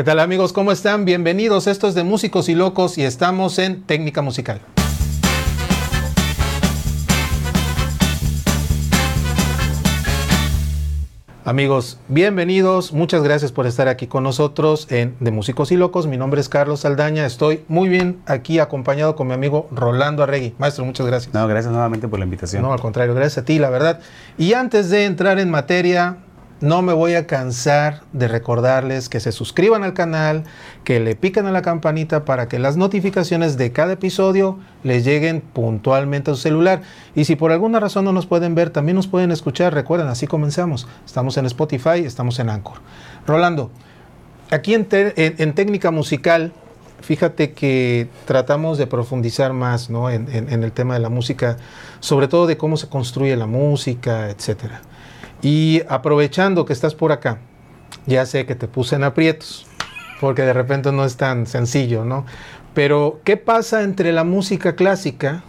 ¿Qué tal amigos? ¿Cómo están? Bienvenidos. Esto es de Músicos y Locos y estamos en Técnica Musical. Amigos, bienvenidos. Muchas gracias por estar aquí con nosotros en De Músicos y Locos. Mi nombre es Carlos Saldaña. Estoy muy bien aquí acompañado con mi amigo Rolando Arregui. Maestro, muchas gracias. No, gracias nuevamente por la invitación. No, al contrario, gracias a ti, la verdad. Y antes de entrar en materia, no me voy a cansar de recordarles que se suscriban al canal, que le piquen a la campanita para que las notificaciones de cada episodio les lleguen puntualmente a su celular. Y si por alguna razón no nos pueden ver, también nos pueden escuchar. Recuerden, así comenzamos. Estamos en Spotify, estamos en Anchor. Rolando, aquí en, técnica musical, fíjate que tratamos de profundizar más en, en el tema de la música, sobre todo de cómo se construye la música, etcétera. Y aprovechando que estás por acá, ya sé que te puse en aprietos, porque de repente no es tan sencillo, ¿no? Pero, ¿qué pasa entre la música clásica?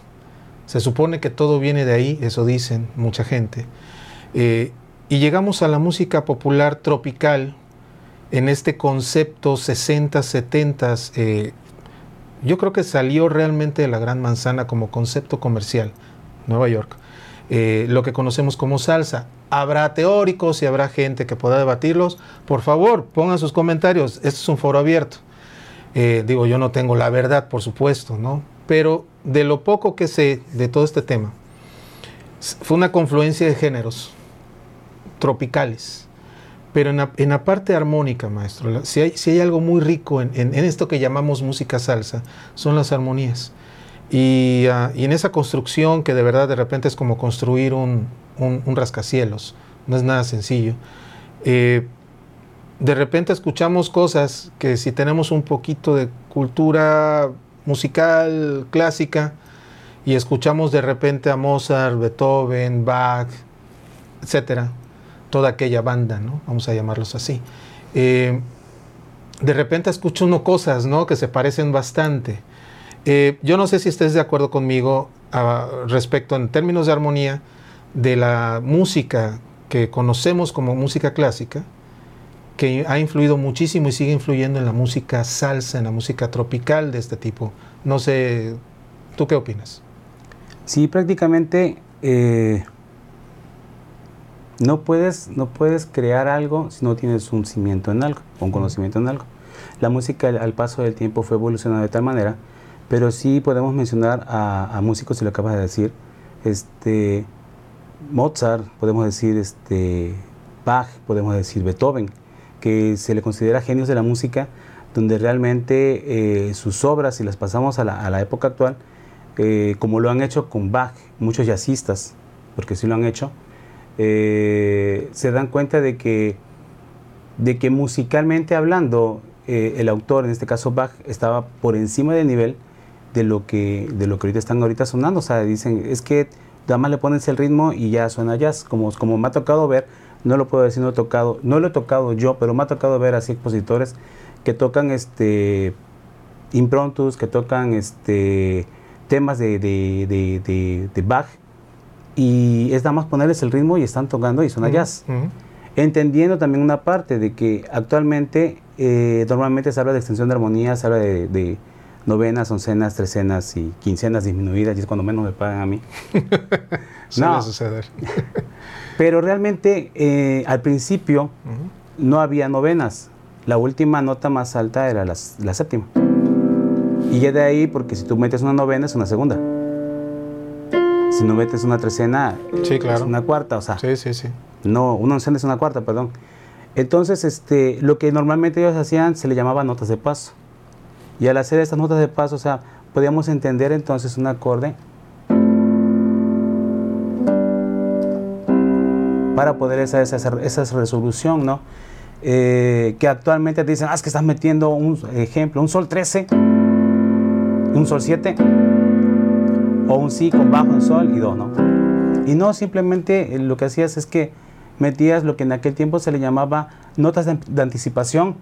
Se supone que todo viene de ahí, eso dicen mucha gente. Eh, y llegamos a la música popular tropical en este concepto 60, 70. Eh, yo creo que salió realmente de la Gran Manzana como concepto comercial, Nueva York. Eh, lo que conocemos como salsa. Habrá teóricos y habrá gente que pueda debatirlos. Por favor, pongan sus comentarios. Este es un foro abierto. Eh, digo, yo no tengo la verdad, por supuesto, ¿no? Pero de lo poco que sé de todo este tema, fue una confluencia de géneros tropicales. Pero en la, parte armónica, maestro, si hay, si hay, algo muy rico en, en esto que llamamos música salsa, son las armonías. Y, en esa construcción que de verdad de repente es como construir un, rascacielos, no es nada sencillo. Eh, de repente escuchamos cosas que si tenemos un poquito de cultura musical clásica y escuchamos de repente a Mozart, Beethoven, Bach, etcétera, toda aquella banda, ¿no? Vamos a llamarlos así. Eh, de repente escucho uno cosas, ¿no? Que se parecen bastante. Eh, yo no sé si estés de acuerdo conmigo ah, respecto en términos de armonía de la música que conocemos como música clásica, que ha influido muchísimo y sigue influyendo en la música salsa, en la música tropical de este tipo. No sé, ¿tú qué opinas? Sí, prácticamente eh, no, puedes, no puedes crear algo si no tienes un cimiento en algo, un conocimiento en algo. La música al paso del tiempo fue evolucionando de tal manera pero sí podemos mencionar a, músicos, si lo acabas de decir, este, Mozart, podemos decir este, Bach, podemos decir Beethoven, que se le considera genios de la música, donde realmente eh, sus obras, si las pasamos a la, época actual, eh, como lo han hecho con Bach, muchos jazzistas, porque sí lo han hecho, eh, se dan cuenta de que, de que musicalmente hablando, el autor, en este caso Bach, estaba por encima del nivel de lo que de lo que ahorita están ahorita sonando. O sea, dicen, es que nada más le pones el ritmo y ya suena jazz. Como, como me ha tocado ver, no lo puedo decir, no he tocado, no lo he tocado yo, pero me ha tocado ver así expositores que tocan este improntus, que tocan este temas de, de, de, Bach y es nada más ponerles el ritmo y están tocando y suena jazz. Entendiendo también una parte de que actualmente eh, normalmente se habla de extensión de armonía, se habla de novenas, oncenas, trecenas y quincenas disminuidas, y es cuando menos me pagan a mí. no. suceder. Pero realmente eh, al principio no había novenas. La última nota más alta era la, séptima. Y ya de ahí, porque si tú metes una novena es una segunda. Si no metes una trecena es una cuarta, o sea. Sí, sí, sí. No, una oncena es una cuarta, perdón. Entonces, este, lo que normalmente ellos hacían se le llamaba notas de paso. Y al hacer estas notas de paso, o sea, podíamos entender entonces un acorde para poder hacer esa, resolución, ¿no? Eh, que actualmente te dicen, ah, es que estás metiendo un ejemplo, un sol 13, un sol 7, o un si con bajo en sol y do, ¿no? Y no simplemente eh, lo que hacías es que metías lo que en aquel tiempo se le llamaba notas de anticipación,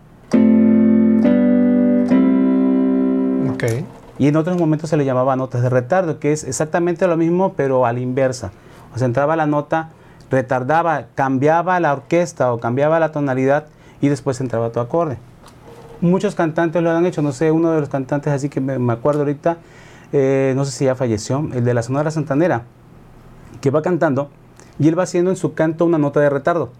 Y en otros momentos se le llamaba notas de retardo, que es exactamente lo mismo, pero a la inversa. O sea, entraba la nota, retardaba, cambiaba la orquesta o cambiaba la tonalidad y después entraba tu acorde. Muchos cantantes lo han hecho, no sé, uno de los cantantes así que me, acuerdo ahorita, eh, no sé si ya falleció, el de la Sonora Santanera, que va cantando y él va haciendo en su canto una nota de retardo.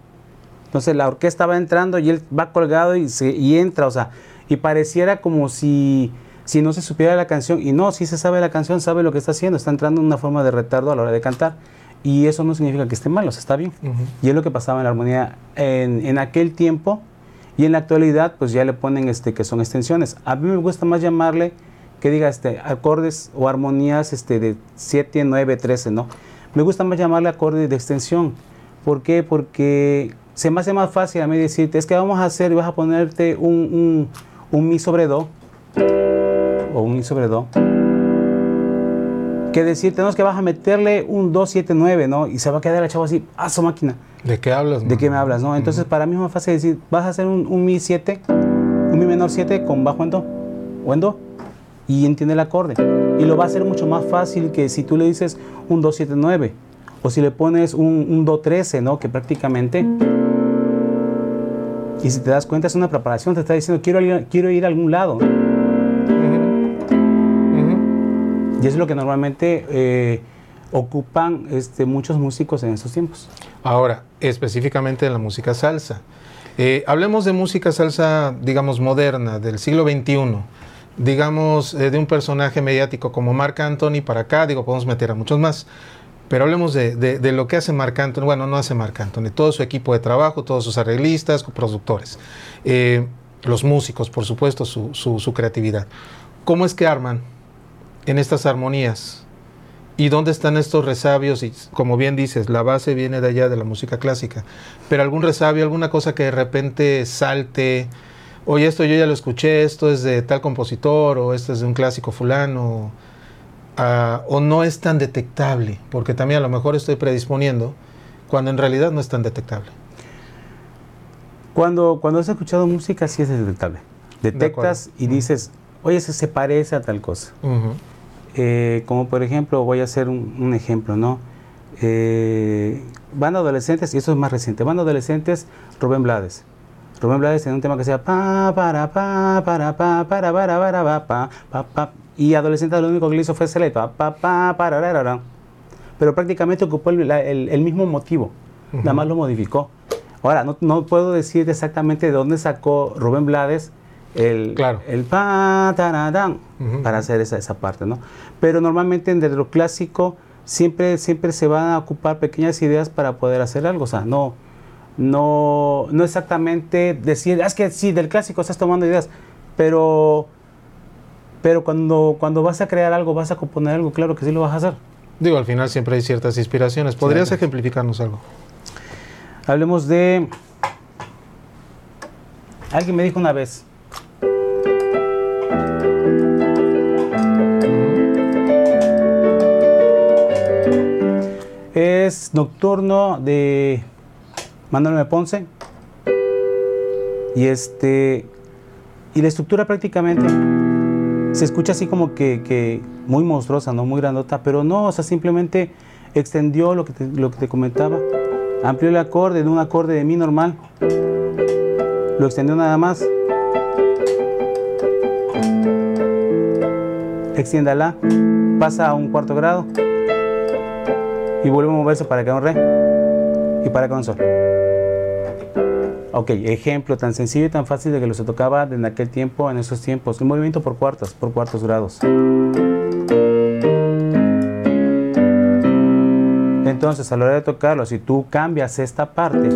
Entonces la orquesta va entrando y él va colgado y, se, y entra, o sea, y pareciera como si, si no se supiera la canción, y no, si se sabe la canción, sabe lo que está haciendo, está entrando en una forma de retardo a la hora de cantar. Y eso no significa que esté mal, o sea, está bien. Y es lo que pasaba en la armonía en, en, aquel tiempo. Y en la actualidad, pues ya le ponen este, que son extensiones. A mí me gusta más llamarle que diga este, acordes o armonías este, de 7, 9, 13, ¿no? Me gusta más llamarle acorde de extensión. ¿Por qué? Porque se me hace más fácil a mí decirte, es que vamos a hacer y vas a ponerte un, un, mi sobre do o un mi sobre do que decirte, tenemos que vas a meterle un 279, ¿no? Y se va a quedar el chavo así, ¡ah, su máquina! ¿De qué hablas? ¿De qué me hablas, no? Entonces, para mí es más fácil decir, vas a hacer un, un mi 7, un mi menor 7 con bajo en do o en do y entiende el acorde. Y lo va a hacer mucho más fácil que si tú le dices un 279 o si le pones un, un do 13, ¿no? Que prácticamente y si te das cuenta, es una preparación, te está diciendo, quiero, quiero ir a algún lado. Y es lo que normalmente eh, ocupan este, muchos músicos en estos tiempos. Ahora, específicamente en la música salsa. Eh, hablemos de música salsa, digamos, moderna, del siglo XXI. Digamos, eh, de un personaje mediático como Marc Anthony para acá, digo, podemos meter a muchos más. Pero hablemos de, lo que hace Marc Anthony. Bueno, no hace Marc Anthony, todo su equipo de trabajo, todos sus arreglistas, productores, los músicos, por supuesto, su, creatividad. ¿Cómo es que arman en estas armonías? ¿Y dónde están estos resabios? Y como bien dices, la base viene de allá de la música clásica. Pero algún resabio, alguna cosa que de repente salte, oye, esto yo ya lo escuché, esto es de tal compositor, o esto es de un clásico fulano o no es tan detectable, porque también a lo mejor estoy predisponiendo, cuando en realidad no es tan detectable. Cuando, cuando has escuchado música sí es detectable. Detectas y dices, oye, se, se parece a tal cosa. Eh, como por ejemplo, voy a hacer un, ejemplo, ¿no? Eh, van adolescentes, y eso es más reciente, van adolescentes, Rubén Blades. Rubén Blades tiene un tema que se llama pa, para, pa, para, pa, para, para, para, pa, pa, pa, pa, y adolescente lo único que le hizo fue hacerle pa, pa, pa, pa, Pero prácticamente ocupó el, el, mismo motivo, nada más lo modificó. Ahora, no, no, puedo decir exactamente de dónde sacó Rubén Blades el, claro. el pa, para hacer esa, esa parte, ¿no? Pero normalmente en lo clásico siempre, siempre se van a ocupar pequeñas ideas para poder hacer algo, o sea, no, no, no exactamente decir, ah, es que sí, del clásico estás tomando ideas, pero pero cuando, cuando vas a crear algo, vas a componer algo, claro que sí lo vas a hacer. Digo, al final siempre hay ciertas inspiraciones. ¿Podrías ejemplificarnos algo? Hablemos de... Alguien me dijo una vez. Nocturno de Manuel M. Ponce. Y este... Y la estructura prácticamente se escucha así como que, muy monstruosa, ¿no? Muy grandota, pero no, o sea, simplemente extendió lo que te, lo que te comentaba, amplió el acorde de un acorde de mi normal, lo extendió nada más, extienda la, pasa a un cuarto grado y vuelve a moverse para que un re y para que un sol. Ok, ejemplo tan sencillo y tan fácil de que lo se tocaba en aquel tiempo, en esos tiempos. El movimiento por cuartos, por cuartos grados. Entonces, a la hora de tocarlo, si tú cambias esta parte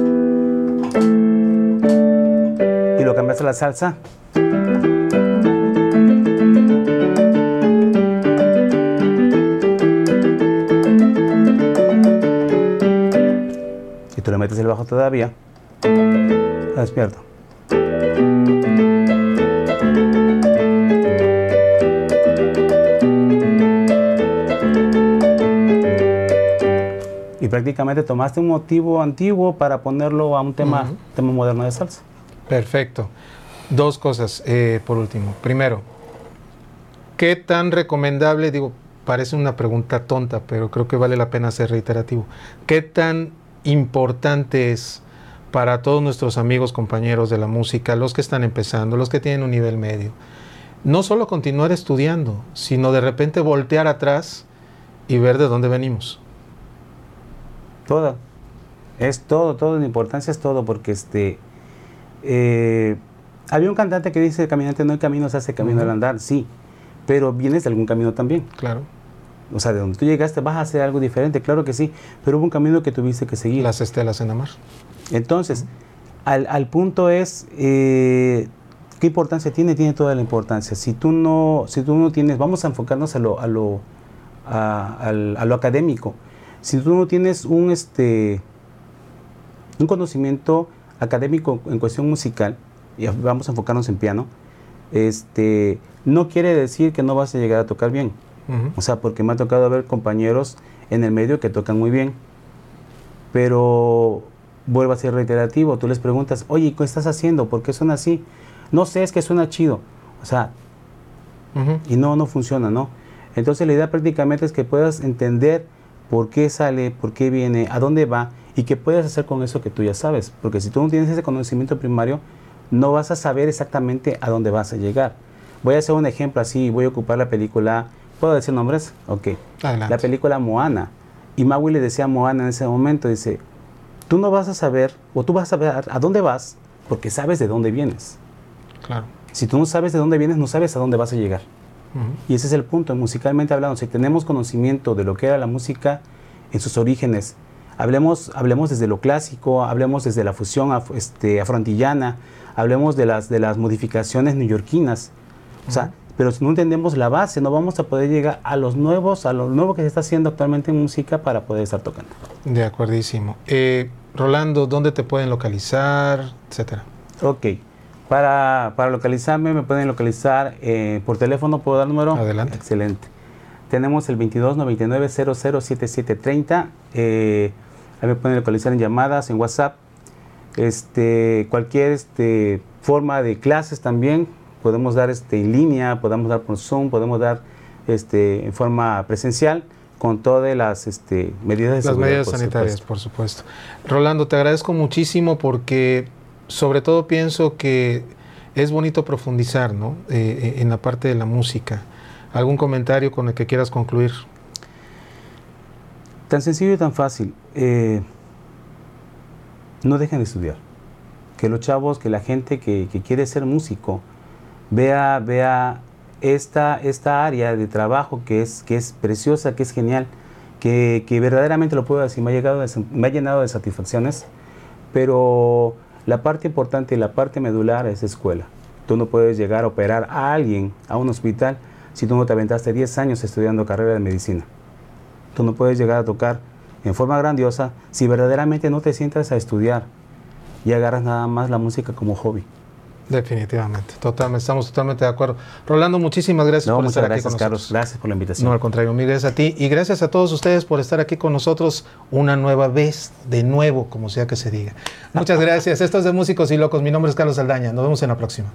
y lo cambias a la salsa, tú le metes el bajo todavía, despierto. Y prácticamente tomaste un motivo antiguo para ponerlo a un tema, tema moderno de salsa. Perfecto. Dos cosas eh, por último. Primero, ¿qué tan recomendable, digo, parece una pregunta tonta, pero creo que vale la pena ser reiterativo, ¿qué tan importante es para todos nuestros amigos, compañeros de la música, los que están empezando, los que tienen un nivel medio. No solo continuar estudiando, sino de repente voltear atrás y ver de dónde venimos. Todo. Es todo, todo. La importancia es todo, porque este. Eh, había un cantante que dice: Caminante no hay camino, se hace camino al andar. Sí, pero vienes de algún camino también. Claro. O sea, de donde tú llegaste vas a hacer algo diferente, claro que sí, pero hubo un camino que tuviste que seguir. Las estelas en la mar. Entonces, al, al, punto es, eh, ¿qué importancia tiene? Tiene toda la importancia. Si tú no, si tú no tienes, vamos a enfocarnos a lo, a lo, a, a lo académico. Si tú no tienes un, este, un conocimiento académico en cuestión musical, y vamos a enfocarnos en piano, este, no quiere decir que no vas a llegar a tocar bien. O sea, porque me ha tocado ver compañeros en el medio que tocan muy bien, pero vuelvo a ser reiterativo, tú les preguntas, oye, ¿qué estás haciendo? ¿Por qué suena así? No sé, es que suena chido. O sea, y no, no funciona, ¿no? Entonces la idea prácticamente es que puedas entender por qué sale, por qué viene, a dónde va y qué puedes hacer con eso que tú ya sabes. Porque si tú no tienes ese conocimiento primario, no vas a saber exactamente a dónde vas a llegar. Voy a hacer un ejemplo así, voy a ocupar la película, ¿puedo decir nombres? Ok. La película Moana. Y Maui le decía a Moana en ese momento, dice, tú no vas a saber, o tú vas a saber a dónde vas, porque sabes de dónde vienes. Claro. Si tú no sabes de dónde vienes, no sabes a dónde vas a llegar. Y ese es el punto, musicalmente hablando, si tenemos conocimiento de lo que era la música en sus orígenes, hablemos, hablemos desde lo clásico, hablemos desde la fusión este, afrontillana, hablemos de las, de las modificaciones neoyorquinas, o sea, pero si no entendemos la base, no vamos a poder llegar a los nuevos, a lo nuevo que se está haciendo actualmente en música para poder estar tocando. De acuerdísimo. Eh, Rolando, ¿dónde te pueden localizar, etcétera? Ok. Para, para localizarme me pueden localizar eh, por teléfono, ¿puedo dar número? Adelante. Excelente. Tenemos el 22 99 007730. Eh, ahí me pueden localizar en llamadas, en WhatsApp. Este, cualquier este, forma de clases también podemos dar este, en línea, podemos dar por Zoom, podemos dar este, en forma presencial con todas las este, medidas de las medidas sanitarias, por supuesto. Rolando, te agradezco muchísimo porque sobre todo pienso que es bonito profundizar ¿no? Eh, eh, en la parte de la música. ¿Algún comentario con el que quieras concluir? Tan sencillo y tan fácil. Eh, no dejen de estudiar. Que los chavos, que la gente que, quiere ser músico, vea, vea esta, esta área de trabajo que es, que es preciosa, que es genial, que, verdaderamente lo puedo decir, me ha, llegado me ha llenado de satisfacciones, pero la parte importante y la parte medular es escuela. Tú no puedes llegar a operar a alguien a un hospital si tú no te aventaste 10 años estudiando carrera de medicina. Tú no puedes llegar a tocar en forma grandiosa si verdaderamente no te sientas a estudiar y agarras nada más la música como hobby. Definitivamente, totalmente, estamos totalmente de acuerdo. Rolando, muchísimas gracias por estar aquí con nosotros. Carlos, gracias por la invitación. No, al contrario, mil gracias a ti y gracias a todos ustedes por estar aquí con nosotros una nueva vez, de nuevo, como sea que se diga. Muchas gracias. Esto es de Músicos y Locos. Mi nombre es Carlos Aldaña. Nos vemos en la próxima.